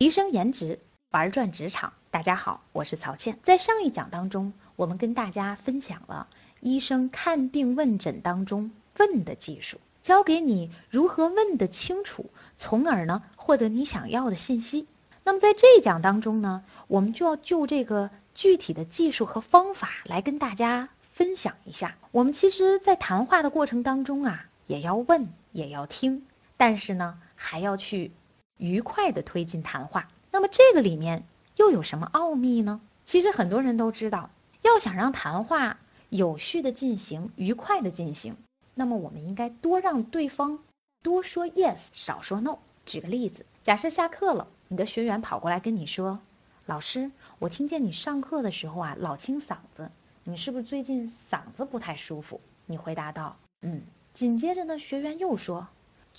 提升颜值，玩转职场。大家好，我是曹倩。在上一讲当中，我们跟大家分享了医生看病问诊当中问的技术，教给你如何问得清楚，从而呢获得你想要的信息。那么在这一讲当中呢，我们就要就这个具体的技术和方法来跟大家分享一下。我们其实，在谈话的过程当中啊，也要问，也要听，但是呢，还要去。愉快的推进谈话，那么这个里面又有什么奥秘呢？其实很多人都知道，要想让谈话有序的进行、愉快的进行，那么我们应该多让对方多说 yes，少说 no。举个例子，假设下课了，你的学员跑过来跟你说：“老师，我听见你上课的时候啊老清嗓子，你是不是最近嗓子不太舒服？”你回答道：“嗯。”紧接着呢，学员又说。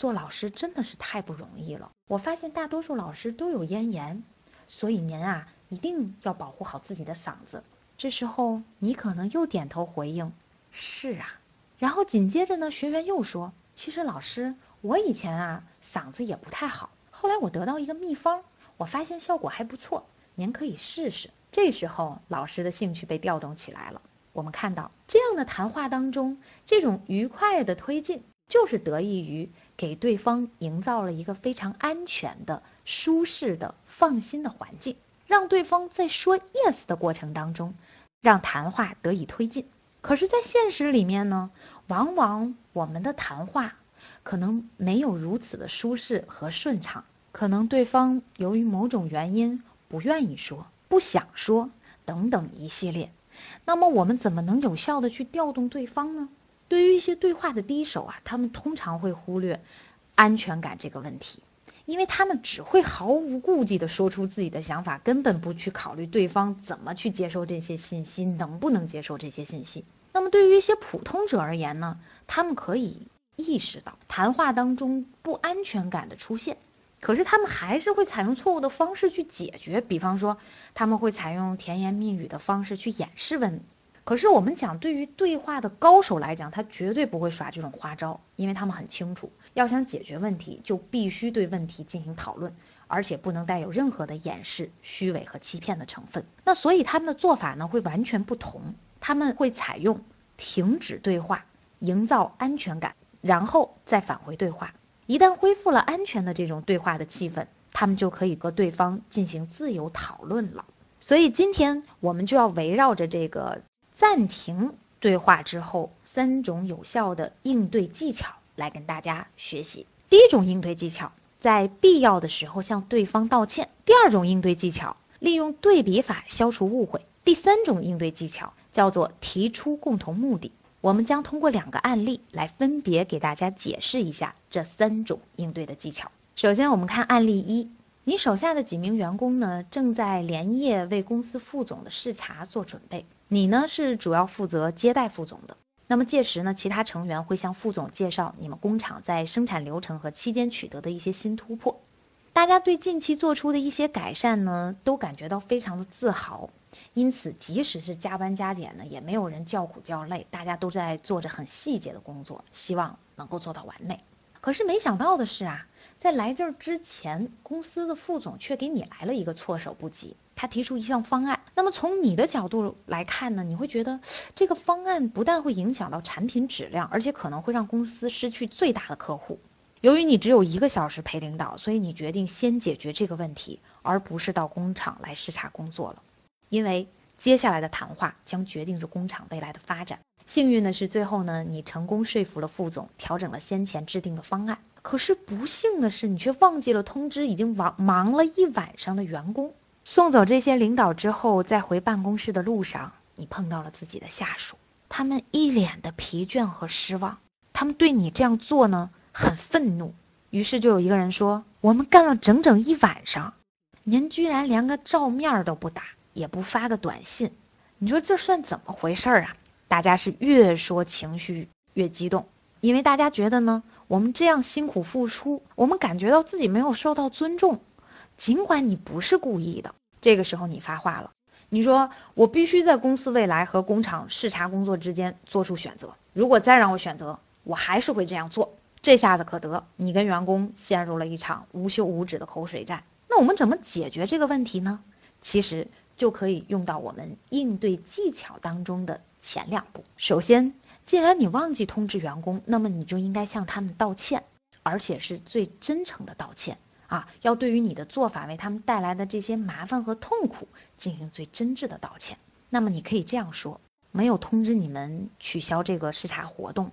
做老师真的是太不容易了。我发现大多数老师都有咽炎，所以您啊一定要保护好自己的嗓子。这时候你可能又点头回应：“是啊。”然后紧接着呢，学员又说：“其实老师，我以前啊嗓子也不太好，后来我得到一个秘方，我发现效果还不错，您可以试试。”这时候老师的兴趣被调动起来了。我们看到这样的谈话当中，这种愉快的推进。就是得益于给对方营造了一个非常安全的、舒适的、放心的环境，让对方在说 yes 的过程当中，让谈话得以推进。可是，在现实里面呢，往往我们的谈话可能没有如此的舒适和顺畅，可能对方由于某种原因不愿意说、不想说等等一系列。那么，我们怎么能有效的去调动对方呢？对于一些对话的第一手啊，他们通常会忽略安全感这个问题，因为他们只会毫无顾忌地说出自己的想法，根本不去考虑对方怎么去接受这些信息，能不能接受这些信息。那么对于一些普通者而言呢，他们可以意识到谈话当中不安全感的出现，可是他们还是会采用错误的方式去解决，比方说他们会采用甜言蜜语的方式去掩饰问。可是我们讲，对于对话的高手来讲，他绝对不会耍这种花招，因为他们很清楚，要想解决问题，就必须对问题进行讨论，而且不能带有任何的掩饰、虚伪和欺骗的成分。那所以他们的做法呢，会完全不同。他们会采用停止对话，营造安全感，然后再返回对话。一旦恢复了安全的这种对话的气氛，他们就可以和对方进行自由讨论了。所以今天我们就要围绕着这个。暂停对话之后，三种有效的应对技巧来跟大家学习。第一种应对技巧，在必要的时候向对方道歉；第二种应对技巧，利用对比法消除误会；第三种应对技巧叫做提出共同目的。我们将通过两个案例来分别给大家解释一下这三种应对的技巧。首先，我们看案例一。你手下的几名员工呢，正在连夜为公司副总的视察做准备。你呢是主要负责接待副总的。那么届时呢，其他成员会向副总介绍你们工厂在生产流程和期间取得的一些新突破。大家对近期做出的一些改善呢，都感觉到非常的自豪。因此，即使是加班加点呢，也没有人叫苦叫累，大家都在做着很细节的工作，希望能够做到完美。可是没想到的是啊。在来这儿之前，公司的副总却给你来了一个措手不及。他提出一项方案，那么从你的角度来看呢，你会觉得这个方案不但会影响到产品质量，而且可能会让公司失去最大的客户。由于你只有一个小时陪领导，所以你决定先解决这个问题，而不是到工厂来视察工作了。因为接下来的谈话将决定着工厂未来的发展。幸运的是，最后呢，你成功说服了副总，调整了先前制定的方案。可是不幸的是，你却忘记了通知已经忙忙了一晚上的员工。送走这些领导之后，在回办公室的路上，你碰到了自己的下属，他们一脸的疲倦和失望，他们对你这样做呢很愤怒。于是就有一个人说：“我们干了整整一晚上，您居然连个照面都不打，也不发个短信，你说这算怎么回事啊？”大家是越说情绪越激动，因为大家觉得呢。我们这样辛苦付出，我们感觉到自己没有受到尊重，尽管你不是故意的。这个时候你发话了，你说我必须在公司未来和工厂视察工作之间做出选择。如果再让我选择，我还是会这样做。这下子可得，你跟员工陷入了一场无休无止的口水战。那我们怎么解决这个问题呢？其实就可以用到我们应对技巧当中的前两步。首先，既然你忘记通知员工，那么你就应该向他们道歉，而且是最真诚的道歉啊！要对于你的做法为他们带来的这些麻烦和痛苦进行最真挚的道歉。那么你可以这样说：没有通知你们取消这个视察活动，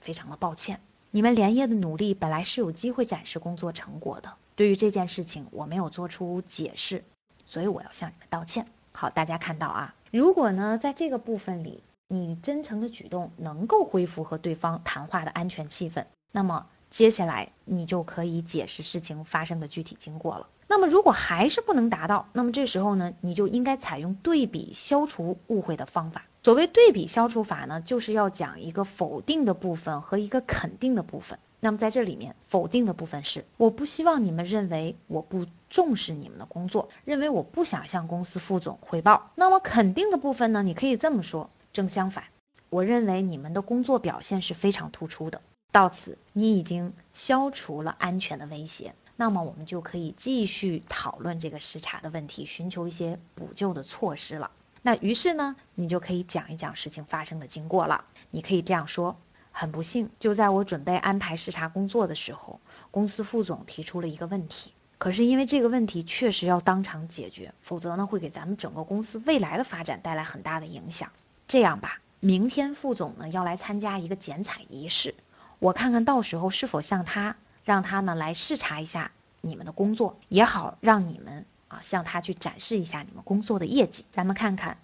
非常的抱歉。你们连夜的努力本来是有机会展示工作成果的，对于这件事情我没有做出解释，所以我要向你们道歉。好，大家看到啊，如果呢在这个部分里，你真诚的举动能够恢复和对方谈话的安全气氛，那么接下来你就可以解释事情发生的具体经过了。那么如果还是不能达到，那么这时候呢，你就应该采用对比消除误会的方法。所谓对比消除法呢，就是要讲一个否定的部分和一个肯定的部分。那么在这里面，否定的部分是我不希望你们认为我不重视你们的工作，认为我不想向公司副总汇报。那么肯定的部分呢，你可以这么说，正相反，我认为你们的工作表现是非常突出的。到此，你已经消除了安全的威胁，那么我们就可以继续讨论这个视察的问题，寻求一些补救的措施了。那于是呢，你就可以讲一讲事情发生的经过了。你可以这样说：很不幸，就在我准备安排视察工作的时候，公司副总提出了一个问题。可是因为这个问题确实要当场解决，否则呢会给咱们整个公司未来的发展带来很大的影响。这样吧，明天副总呢要来参加一个剪彩仪式，我看看到时候是否向他让他呢来视察一下你们的工作，也好让你们。啊，向他去展示一下你们工作的业绩。咱们看看，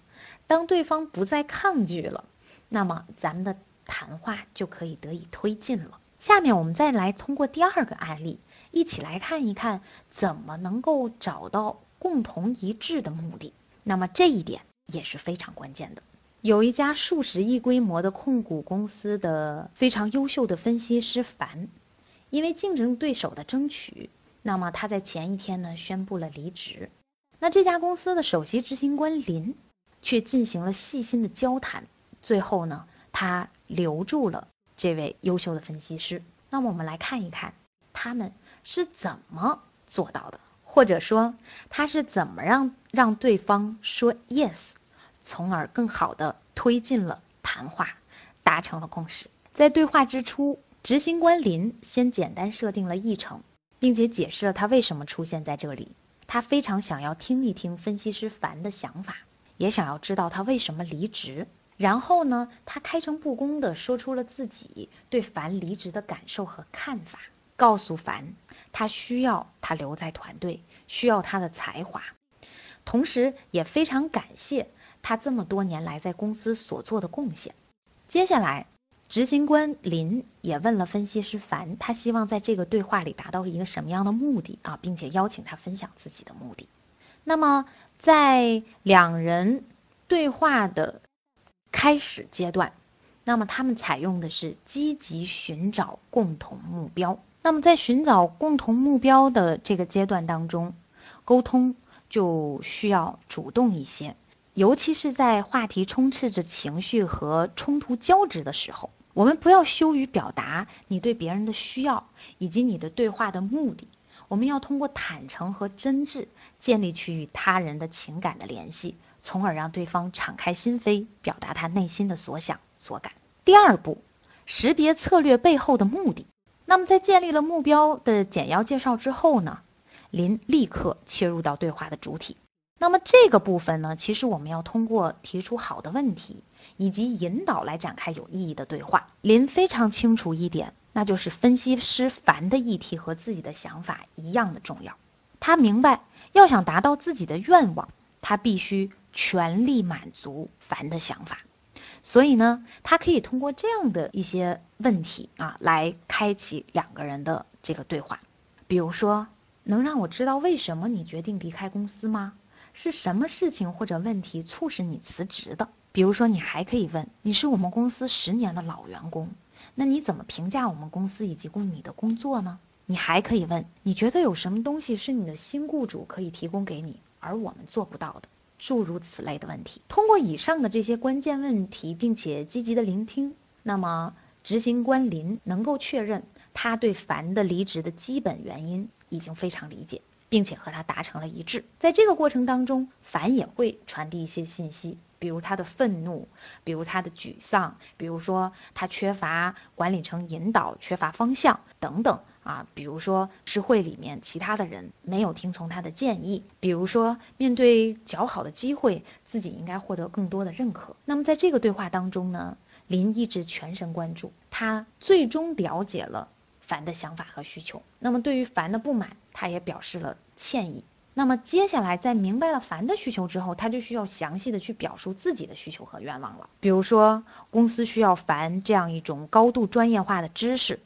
当对方不再抗拒了，那么咱们的谈话就可以得以推进了。下面我们再来通过第二个案例，一起来看一看怎么能够找到共同一致的目的。那么这一点也是非常关键的。有一家数十亿规模的控股公司的非常优秀的分析师樊，因为竞争对手的争取。那么他在前一天呢宣布了离职，那这家公司的首席执行官林却进行了细心的交谈，最后呢他留住了这位优秀的分析师。那么我们来看一看他们是怎么做到的，或者说他是怎么让让对方说 yes，从而更好的推进了谈话，达成了共识。在对话之初，执行官林先简单设定了议程。并且解释了他为什么出现在这里。他非常想要听一听分析师樊的想法，也想要知道他为什么离职。然后呢，他开诚布公的说出了自己对樊离职的感受和看法，告诉樊他需要他留在团队，需要他的才华，同时也非常感谢他这么多年来在公司所做的贡献。接下来。执行官林也问了分析师樊，他希望在这个对话里达到一个什么样的目的啊，并且邀请他分享自己的目的。那么在两人对话的开始阶段，那么他们采用的是积极寻找共同目标。那么在寻找共同目标的这个阶段当中，沟通就需要主动一些。尤其是在话题充斥着情绪和冲突交织的时候，我们不要羞于表达你对别人的需要以及你的对话的目的。我们要通过坦诚和真挚建立去与他人的情感的联系，从而让对方敞开心扉，表达他内心的所想所感。第二步，识别策略背后的目的。那么在建立了目标的简要介绍之后呢，林立刻切入到对话的主体。那么这个部分呢，其实我们要通过提出好的问题以及引导来展开有意义的对话。林非常清楚一点，那就是分析师樊的议题和自己的想法一样的重要。他明白，要想达到自己的愿望，他必须全力满足樊的想法。所以呢，他可以通过这样的一些问题啊，来开启两个人的这个对话。比如说，能让我知道为什么你决定离开公司吗？是什么事情或者问题促使你辞职的？比如说，你还可以问：你是我们公司十年的老员工，那你怎么评价我们公司以及供你的工作呢？你还可以问：你觉得有什么东西是你的新雇主可以提供给你，而我们做不到的？诸如此类的问题。通过以上的这些关键问题，并且积极的聆听，那么执行官林能够确认他对樊的离职的基本原因已经非常理解。并且和他达成了一致。在这个过程当中，凡也会传递一些信息，比如他的愤怒，比如他的沮丧，比如说他缺乏管理层引导，缺乏方向等等啊，比如说是会里面其他的人没有听从他的建议，比如说面对较好的机会，自己应该获得更多的认可。那么在这个对话当中呢，林一直全神贯注，他最终了解了。凡的想法和需求，那么对于凡的不满，他也表示了歉意。那么接下来在明白了凡的需求之后，他就需要详细的去表述自己的需求和愿望了。比如说，公司需要凡这样一种高度专业化的知识，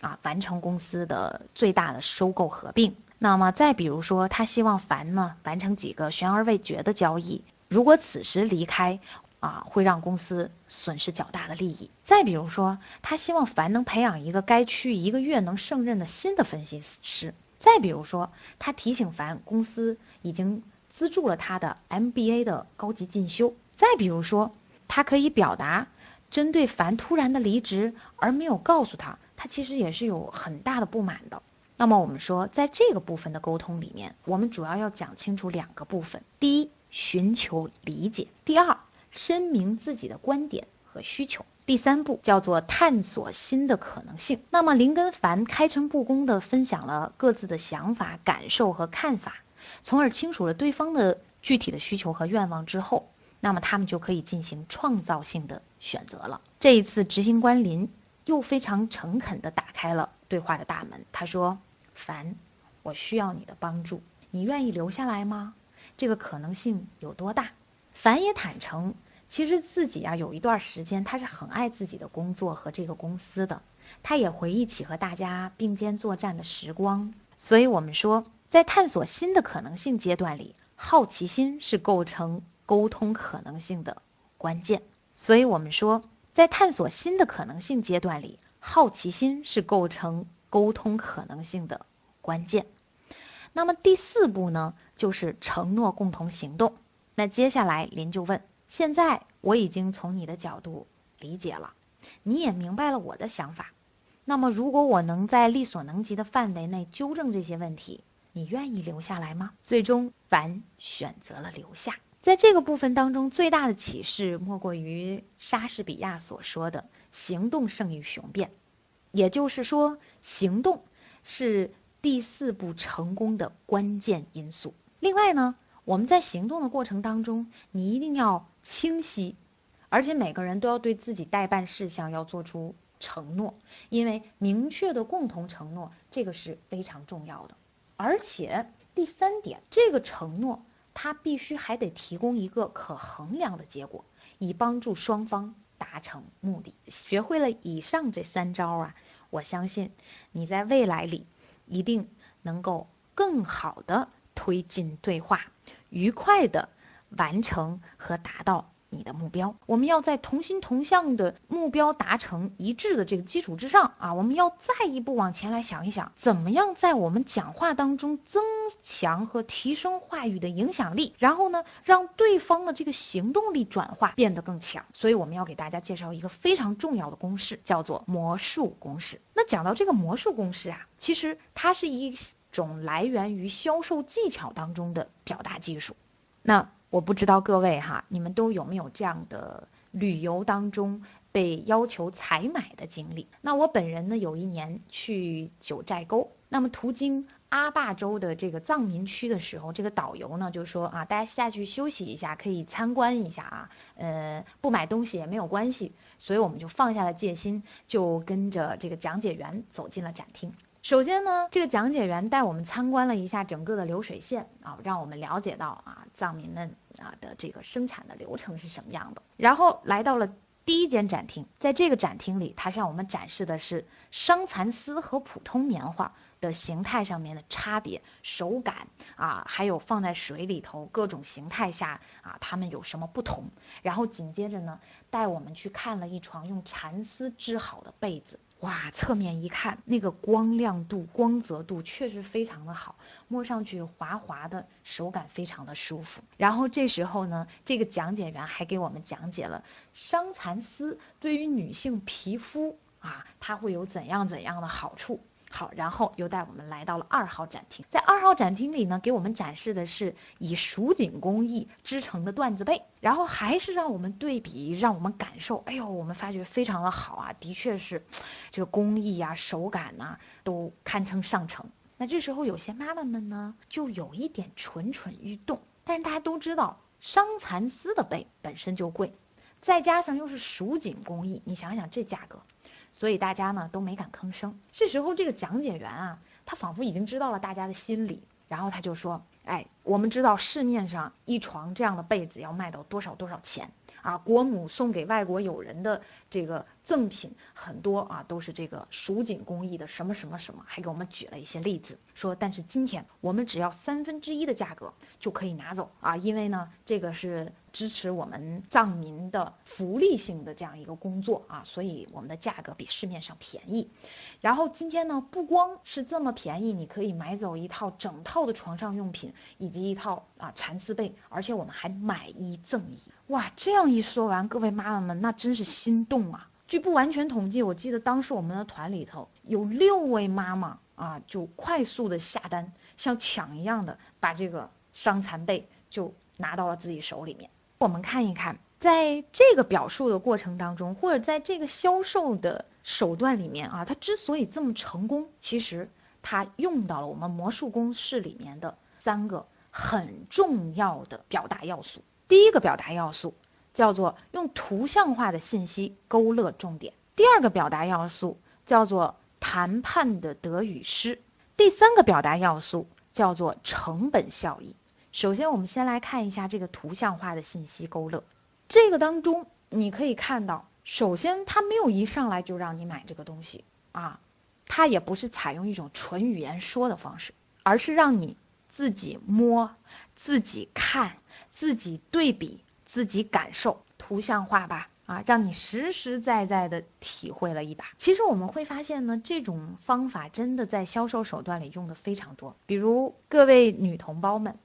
啊，完成公司的最大的收购合并。那么再比如说，他希望凡呢完成几个悬而未决的交易，如果此时离开。啊，会让公司损失较大的利益。再比如说，他希望凡能培养一个该区一个月能胜任的新的分析师。再比如说，他提醒凡公司已经资助了他的 MBA 的高级进修。再比如说，他可以表达针对凡突然的离职而没有告诉他，他其实也是有很大的不满的。那么我们说，在这个部分的沟通里面，我们主要要讲清楚两个部分：第一，寻求理解；第二。声明自己的观点和需求。第三步叫做探索新的可能性。那么林跟凡开诚布公地分享了各自的想法、感受和看法，从而清楚了对方的具体的需求和愿望之后，那么他们就可以进行创造性的选择了。这一次执行官林又非常诚恳地打开了对话的大门。他说：“凡，我需要你的帮助，你愿意留下来吗？这个可能性有多大？”凡也坦诚。其实自己啊，有一段时间他是很爱自己的工作和这个公司的，他也回忆起和大家并肩作战的时光。所以我们说，在探索新的可能性阶段里，好奇心是构成沟通可能性的关键。所以我们说，在探索新的可能性阶段里，好奇心是构成沟通可能性的关键。那么第四步呢，就是承诺共同行动。那接下来林就问。现在我已经从你的角度理解了，你也明白了我的想法。那么，如果我能在力所能及的范围内纠正这些问题，你愿意留下来吗？最终，凡选择了留下。在这个部分当中，最大的启示莫过于莎士比亚所说的“行动胜于雄辩”，也就是说，行动是第四步成功的关键因素。另外呢？我们在行动的过程当中，你一定要清晰，而且每个人都要对自己代办事项要做出承诺，因为明确的共同承诺这个是非常重要的。而且第三点，这个承诺它必须还得提供一个可衡量的结果，以帮助双方达成目的。学会了以上这三招啊，我相信你在未来里一定能够更好的推进对话。愉快的完成和达到你的目标。我们要在同心同向的目标达成一致的这个基础之上啊，我们要再一步往前来想一想，怎么样在我们讲话当中增强和提升话语的影响力，然后呢，让对方的这个行动力转化变得更强。所以我们要给大家介绍一个非常重要的公式，叫做魔术公式。那讲到这个魔术公式啊，其实它是一。种来源于销售技巧当中的表达技术。那我不知道各位哈，你们都有没有这样的旅游当中被要求采买的经历？那我本人呢，有一年去九寨沟，那么途经阿坝州的这个藏民区的时候，这个导游呢就说啊，大家下去休息一下，可以参观一下啊，呃，不买东西也没有关系。所以我们就放下了戒心，就跟着这个讲解员走进了展厅。首先呢，这个讲解员带我们参观了一下整个的流水线啊，让我们了解到啊藏民们啊的这个生产的流程是什么样的。然后来到了第一间展厅，在这个展厅里，他向我们展示的是桑蚕丝和普通棉花的形态上面的差别、手感啊，还有放在水里头各种形态下啊，它们有什么不同。然后紧接着呢，带我们去看了一床用蚕丝织好的被子。哇，侧面一看，那个光亮度、光泽度确实非常的好，摸上去滑滑的，手感非常的舒服。然后这时候呢，这个讲解员还给我们讲解了伤蚕丝对于女性皮肤啊，它会有怎样怎样的好处。好，然后又带我们来到了二号展厅，在二号展厅里呢，给我们展示的是以蜀锦工艺织成的缎子被，然后还是让我们对比，让我们感受，哎呦，我们发觉非常的好啊，的确是这个工艺呀、手感呐，都堪称上乘。那这时候有些妈妈们呢，就有一点蠢蠢欲动，但是大家都知道，桑蚕丝的被本身就贵，再加上又是蜀锦工艺，你想想这价格。所以大家呢都没敢吭声。这时候这个讲解员啊，他仿佛已经知道了大家的心理，然后他就说：“哎，我们知道市面上一床这样的被子要卖到多少多少钱啊？国母送给外国友人的这个赠品很多啊，都是这个蜀锦工艺的什么什么什么，还给我们举了一些例子，说但是今天我们只要三分之一的价格就可以拿走啊，因为呢这个是。”支持我们藏民的福利性的这样一个工作啊，所以我们的价格比市面上便宜。然后今天呢，不光是这么便宜，你可以买走一套整套的床上用品以及一套啊蚕丝被，而且我们还买一赠一。哇，这样一说完，各位妈妈们那真是心动啊！据不完全统计，我记得当时我们的团里头有六位妈妈啊，就快速的下单，像抢一样的把这个伤残被就拿到了自己手里面。我们看一看，在这个表述的过程当中，或者在这个销售的手段里面啊，它之所以这么成功，其实它用到了我们魔术公式里面的三个很重要的表达要素。第一个表达要素叫做用图像化的信息勾勒重点；第二个表达要素叫做谈判的得与失；第三个表达要素叫做成本效益。首先，我们先来看一下这个图像化的信息勾勒。这个当中，你可以看到，首先它没有一上来就让你买这个东西啊，它也不是采用一种纯语言说的方式，而是让你自己摸、自己看、自己对比、自己感受，图像化吧啊，让你实实在在的体会了一把。其实我们会发现呢，这种方法真的在销售手段里用的非常多。比如各位女同胞们。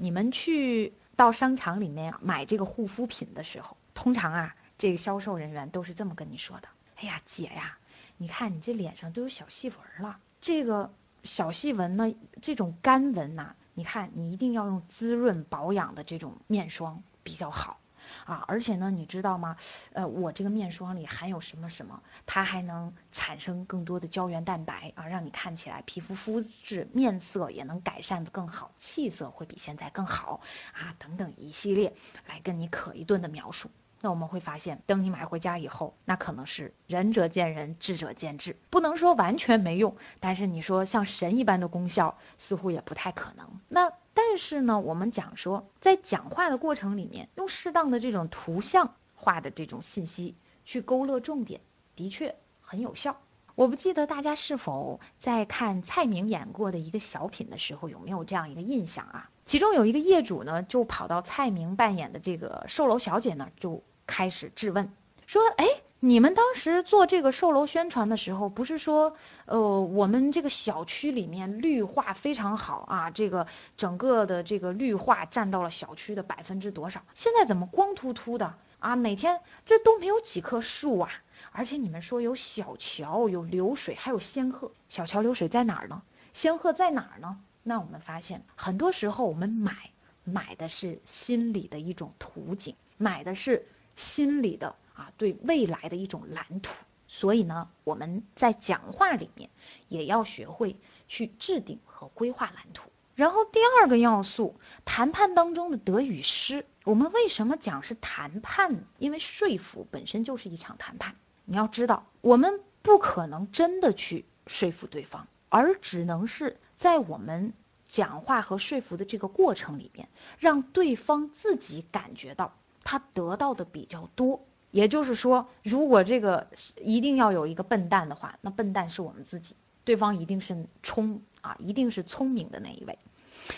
你们去到商场里面买这个护肤品的时候，通常啊，这个销售人员都是这么跟你说的：“哎呀，姐呀，你看你这脸上都有小细纹了，这个小细纹呢，这种干纹呐，你看你一定要用滋润保养的这种面霜比较好。”啊，而且呢，你知道吗？呃，我这个面霜里含有什么什么，它还能产生更多的胶原蛋白啊，让你看起来皮肤肤质、面色也能改善的更好，气色会比现在更好啊，等等一系列来跟你可一顿的描述。那我们会发现，等你买回家以后，那可能是仁者见仁，智者见智，不能说完全没用，但是你说像神一般的功效，似乎也不太可能。那但是呢，我们讲说，在讲话的过程里面，用适当的这种图像化的这种信息去勾勒重点，的确很有效。我不记得大家是否在看蔡明演过的一个小品的时候，有没有这样一个印象啊？其中有一个业主呢，就跑到蔡明扮演的这个售楼小姐那儿，就开始质问，说：“哎，你们当时做这个售楼宣传的时候，不是说，呃，我们这个小区里面绿化非常好啊，这个整个的这个绿化占到了小区的百分之多少？现在怎么光秃秃的啊？每天这都没有几棵树啊！”而且你们说有小桥、有流水，还有仙鹤。小桥流水在哪儿呢？仙鹤在哪儿呢？那我们发现，很多时候我们买买的是心里的一种图景，买的是心里的啊对未来的一种蓝图。所以呢，我们在讲话里面也要学会去制定和规划蓝图。然后第二个要素，谈判当中的得与失。我们为什么讲是谈判？因为说服本身就是一场谈判。你要知道，我们不可能真的去说服对方，而只能是在我们讲话和说服的这个过程里面，让对方自己感觉到他得到的比较多。也就是说，如果这个一定要有一个笨蛋的话，那笨蛋是我们自己，对方一定是聪啊，一定是聪明的那一位。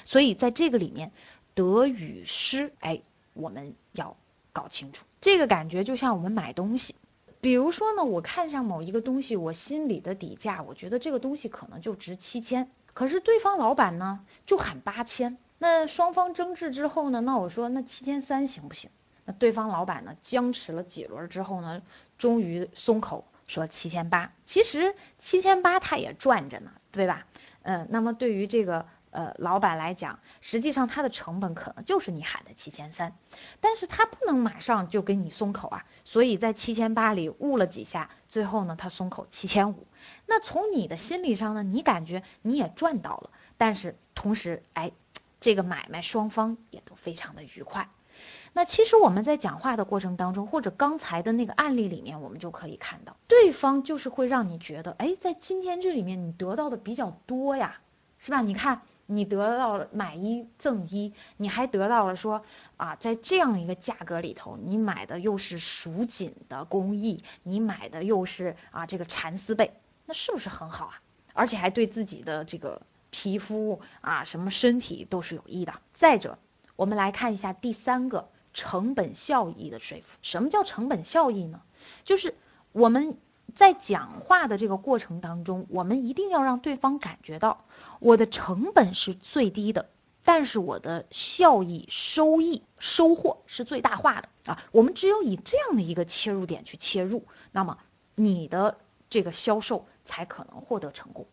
所以在这个里面，得与失，哎，我们要搞清楚。这个感觉就像我们买东西。比如说呢，我看上某一个东西，我心里的底价，我觉得这个东西可能就值七千，可是对方老板呢就喊八千，那双方争执之后呢，那我说那七千三行不行？对方老板呢僵持了几轮之后呢，终于松口说七千八，其实七千八他也赚着呢，对吧？嗯，那么对于这个。呃，老板来讲，实际上他的成本可能就是你喊的七千三，但是他不能马上就给你松口啊，所以在七千八里悟了几下，最后呢，他松口七千五。那从你的心理上呢，你感觉你也赚到了，但是同时，哎，这个买卖双方也都非常的愉快。那其实我们在讲话的过程当中，或者刚才的那个案例里面，我们就可以看到，对方就是会让你觉得，哎，在今天这里面你得到的比较多呀，是吧？你看。你得到了买一赠一，你还得到了说啊，在这样一个价格里头，你买的又是蜀锦的工艺，你买的又是啊这个蚕丝被，那是不是很好啊？而且还对自己的这个皮肤啊什么身体都是有益的。再者，我们来看一下第三个成本效益的说服。什么叫成本效益呢？就是我们。在讲话的这个过程当中，我们一定要让对方感觉到我的成本是最低的，但是我的效益、收益、收获是最大化的啊。我们只有以这样的一个切入点去切入，那么你的这个销售才可能获得成功。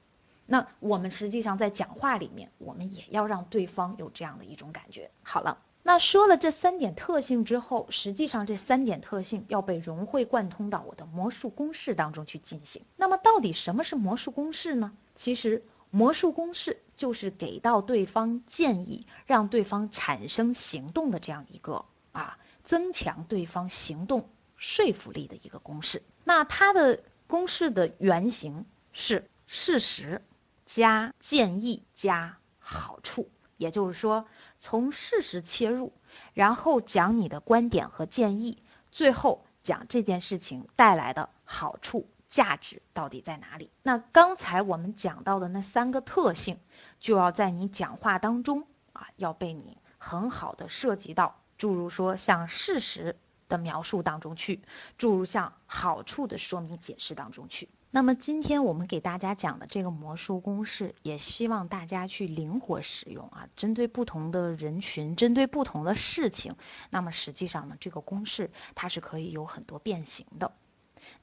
那我们实际上在讲话里面，我们也要让对方有这样的一种感觉。好了。那说了这三点特性之后，实际上这三点特性要被融会贯通到我的魔术公式当中去进行。那么到底什么是魔术公式呢？其实魔术公式就是给到对方建议，让对方产生行动的这样一个啊，增强对方行动说服力的一个公式。那它的公式的原型是事实加建议加好处。也就是说，从事实切入，然后讲你的观点和建议，最后讲这件事情带来的好处、价值到底在哪里。那刚才我们讲到的那三个特性，就要在你讲话当中啊，要被你很好的涉及到，诸如说像事实的描述当中去，诸如像好处的说明解释当中去。那么今天我们给大家讲的这个魔术公式，也希望大家去灵活使用啊，针对不同的人群，针对不同的事情，那么实际上呢，这个公式它是可以有很多变形的。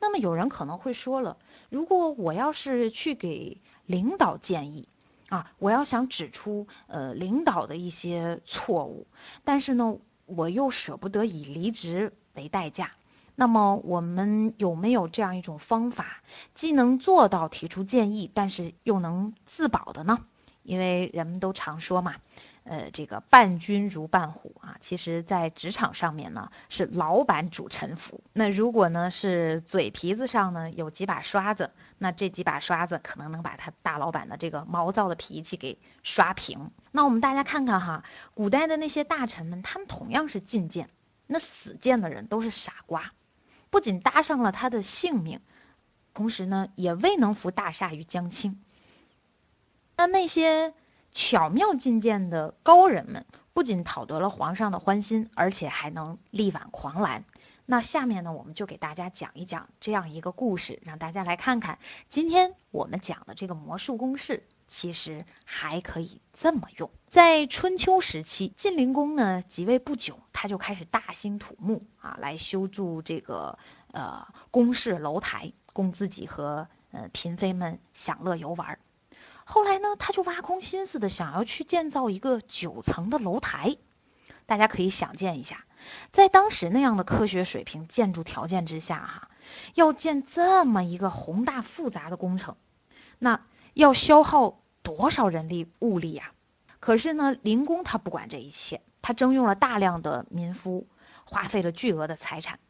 那么有人可能会说了，如果我要是去给领导建议啊，我要想指出呃领导的一些错误，但是呢，我又舍不得以离职为代价。那么我们有没有这样一种方法，既能做到提出建议，但是又能自保的呢？因为人们都常说嘛，呃，这个伴君如伴虎啊，其实在职场上面呢，是老板主臣服。那如果呢是嘴皮子上呢有几把刷子，那这几把刷子可能能把他大老板的这个毛躁的脾气给刷平。那我们大家看看哈，古代的那些大臣们，他们同样是进谏，那死谏的人都是傻瓜。不仅搭上了他的性命，同时呢，也未能扶大厦于将倾。那那些巧妙进谏的高人们，不仅讨得了皇上的欢心，而且还能力挽狂澜。那下面呢，我们就给大家讲一讲这样一个故事，让大家来看看今天我们讲的这个魔术公式。其实还可以这么用，在春秋时期，晋灵公呢即位不久，他就开始大兴土木啊，来修筑这个呃宫室楼台，供自己和呃嫔妃们享乐游玩。后来呢，他就挖空心思的想要去建造一个九层的楼台。大家可以想见一下，在当时那样的科学水平、建筑条件之下，哈，要建这么一个宏大复杂的工程，那要消耗。多少人力物力呀？可是呢，灵公他不管这一切，他征用了大量的民夫，花费了巨额的财产，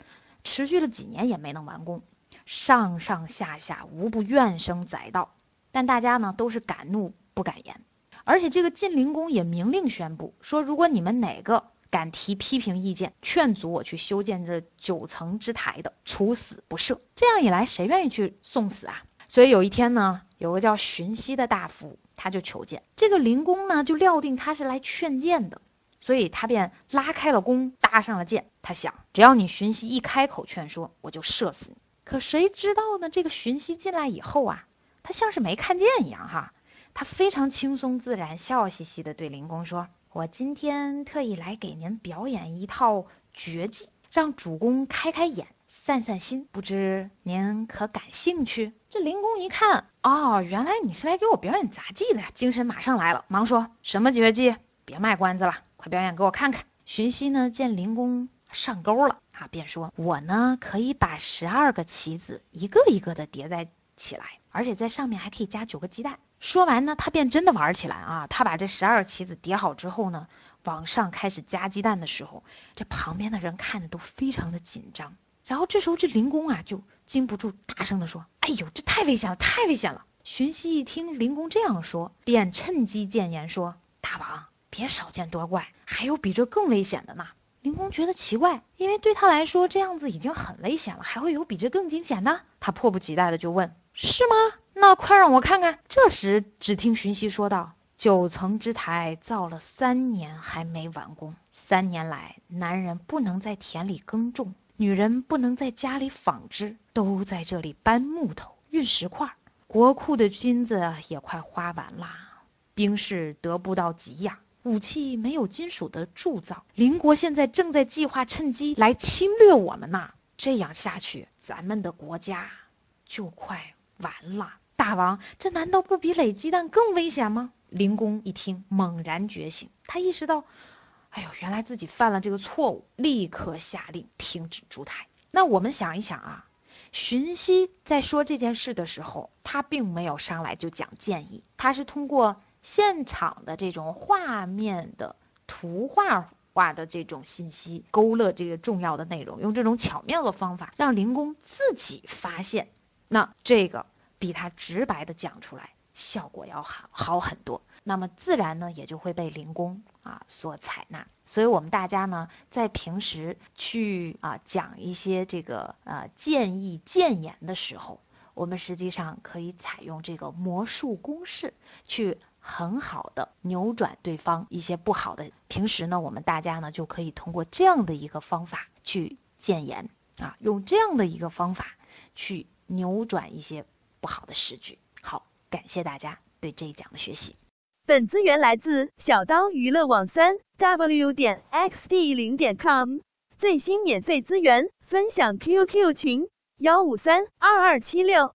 持续了几年也没能完工，上上下下无不怨声载道。但大家呢都是敢怒不敢言，而且这个晋灵公也明令宣布说，如果你们哪个敢提批评意见，劝阻我去修建这九层之台的，处死不赦。这样一来，谁愿意去送死啊？所以有一天呢，有个叫荀息的大夫。他就求见这个灵公呢，就料定他是来劝谏的，所以他便拉开了弓，搭上了箭。他想，只要你荀息一开口劝说，我就射死你。可谁知道呢？这个荀息进来以后啊，他像是没看见一样哈，他非常轻松自然，笑嘻嘻的对灵公说：“我今天特意来给您表演一套绝技，让主公开开眼。”散散心，不知您可感兴趣？这林公一看，哦，原来你是来给我表演杂技的呀，精神马上来了，忙说什么绝技？别卖关子了，快表演给我看看。荀息呢，见林公上钩了啊，便说：“我呢，可以把十二个棋子一个一个的叠在起来，而且在上面还可以加九个鸡蛋。”说完呢，他便真的玩起来啊！他把这十二个棋子叠好之后呢，往上开始加鸡蛋的时候，这旁边的人看的都非常的紧张。然后这时候这灵公啊，就禁不住大声的说：“哎呦，这太危险了，太危险了！”荀息一听灵公这样说，便趁机谏言说：“大王。”别少见多怪，还有比这更危险的呢。灵公觉得奇怪，因为对他来说这样子已经很危险了，还会有比这更惊险的？他迫不及待的就问：“是吗？那快让我看看。”这时只听荀息说道：“九层之台造了三年还没完工，三年来男人不能在田里耕种，女人不能在家里纺织，都在这里搬木头、运石块，国库的金子也快花完了，兵士得不到给养。”武器没有金属的铸造，邻国现在正在计划趁机来侵略我们呐！这样下去，咱们的国家就快完了。大王，这难道不比垒鸡蛋更危险吗？灵公一听，猛然觉醒，他意识到，哎呦，原来自己犯了这个错误，立刻下令停止烛台。那我们想一想啊，荀息在说这件事的时候，他并没有上来就讲建议，他是通过。现场的这种画面的图画化的这种信息，勾勒这个重要的内容，用这种巧妙的方法让灵公自己发现，那这个比他直白的讲出来效果要好好很多，那么自然呢也就会被灵工啊所采纳。所以我们大家呢在平时去啊讲一些这个呃建议建言的时候，我们实际上可以采用这个魔术公式去。很好的扭转对方一些不好的，平时呢，我们大家呢就可以通过这样的一个方法去建言啊，用这样的一个方法去扭转一些不好的时局。好，感谢大家对这一讲的学习。本资源来自小刀娱乐网三 w 点 xd 零点 com，最新免费资源分享 QQ 群幺五三二二七六。